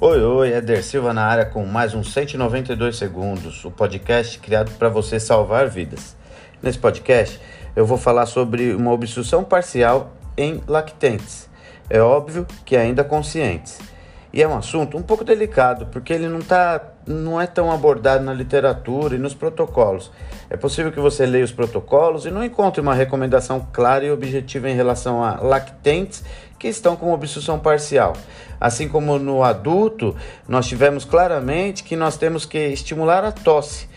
Oi, oi, Eder Silva na área com mais um 192 segundos, o podcast criado para você salvar vidas. Nesse podcast eu vou falar sobre uma obstrução parcial em lactentes, é óbvio que ainda conscientes. E é um assunto um pouco delicado, porque ele não, tá, não é tão abordado na literatura e nos protocolos. É possível que você leia os protocolos e não encontre uma recomendação clara e objetiva em relação a lactentes que estão com obstrução parcial. Assim como no adulto, nós tivemos claramente que nós temos que estimular a tosse,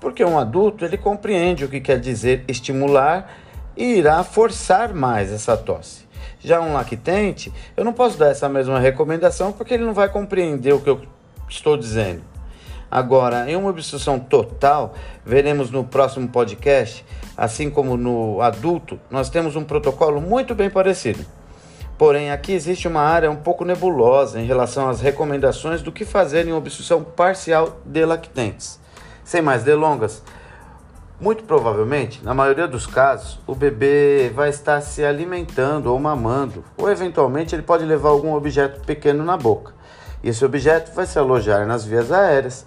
porque um adulto ele compreende o que quer dizer estimular e irá forçar mais essa tosse. Já um lactente, eu não posso dar essa mesma recomendação porque ele não vai compreender o que eu estou dizendo. Agora, em uma obstrução total, veremos no próximo podcast, assim como no adulto, nós temos um protocolo muito bem parecido. Porém, aqui existe uma área um pouco nebulosa em relação às recomendações do que fazer em obstrução parcial de lactentes. Sem mais delongas, muito provavelmente, na maioria dos casos, o bebê vai estar se alimentando ou mamando, ou eventualmente ele pode levar algum objeto pequeno na boca. E esse objeto vai se alojar nas vias aéreas.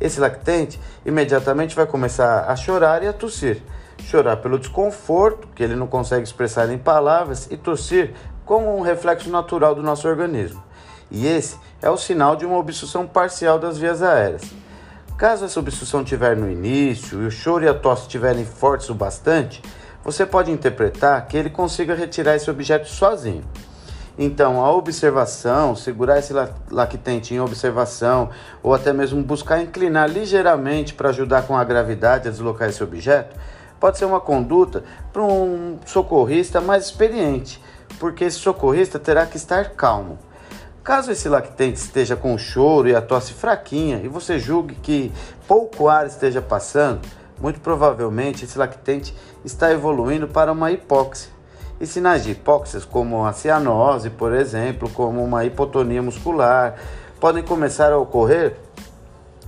Esse lactente imediatamente vai começar a chorar e a tossir. Chorar pelo desconforto, que ele não consegue expressar em palavras, e tossir como um reflexo natural do nosso organismo. E esse é o sinal de uma obstrução parcial das vias aéreas. Caso essa obstrução estiver no início e o choro e a tosse estiverem fortes o bastante, você pode interpretar que ele consiga retirar esse objeto sozinho. Então, a observação, segurar esse lactente em observação, ou até mesmo buscar inclinar ligeiramente para ajudar com a gravidade a deslocar esse objeto, pode ser uma conduta para um socorrista mais experiente, porque esse socorrista terá que estar calmo. Caso esse lactente esteja com choro e a tosse fraquinha e você julgue que pouco ar esteja passando, muito provavelmente esse lactente está evoluindo para uma hipóxia. E sinais de hipóxia, como a cianose, por exemplo, como uma hipotonia muscular, podem começar a ocorrer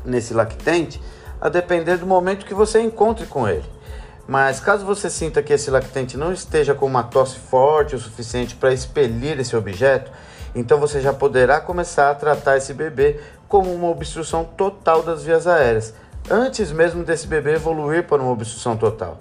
nesse lactente a depender do momento que você encontre com ele. Mas caso você sinta que esse lactente não esteja com uma tosse forte o suficiente para expelir esse objeto, então você já poderá começar a tratar esse bebê como uma obstrução total das vias aéreas, antes mesmo desse bebê evoluir para uma obstrução total,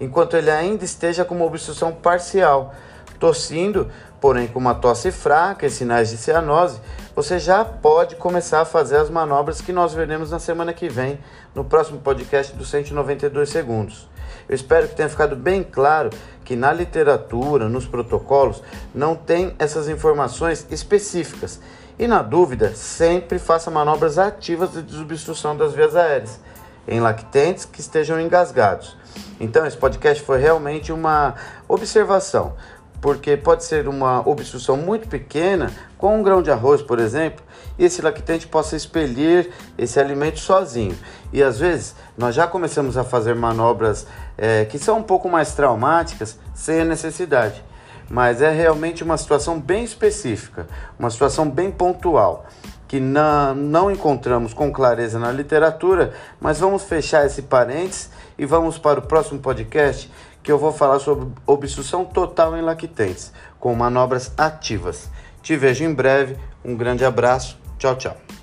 enquanto ele ainda esteja com uma obstrução parcial, tossindo, porém com uma tosse fraca e sinais de cianose, você já pode começar a fazer as manobras que nós veremos na semana que vem, no próximo podcast dos 192 segundos. Eu espero que tenha ficado bem claro que na literatura, nos protocolos, não tem essas informações específicas. E na dúvida, sempre faça manobras ativas de desobstrução das vias aéreas em lactentes que estejam engasgados. Então, esse podcast foi realmente uma observação, porque pode ser uma obstrução muito pequena, com um grão de arroz, por exemplo, e esse lactente possa expelir esse alimento sozinho. E às vezes nós já começamos a fazer manobras é, que são um pouco mais traumáticas sem a necessidade. Mas é realmente uma situação bem específica, uma situação bem pontual, que não, não encontramos com clareza na literatura, mas vamos fechar esse parênteses e vamos para o próximo podcast que eu vou falar sobre obstrução total em lactentes, com manobras ativas. Te vejo em breve, um grande abraço, tchau, tchau.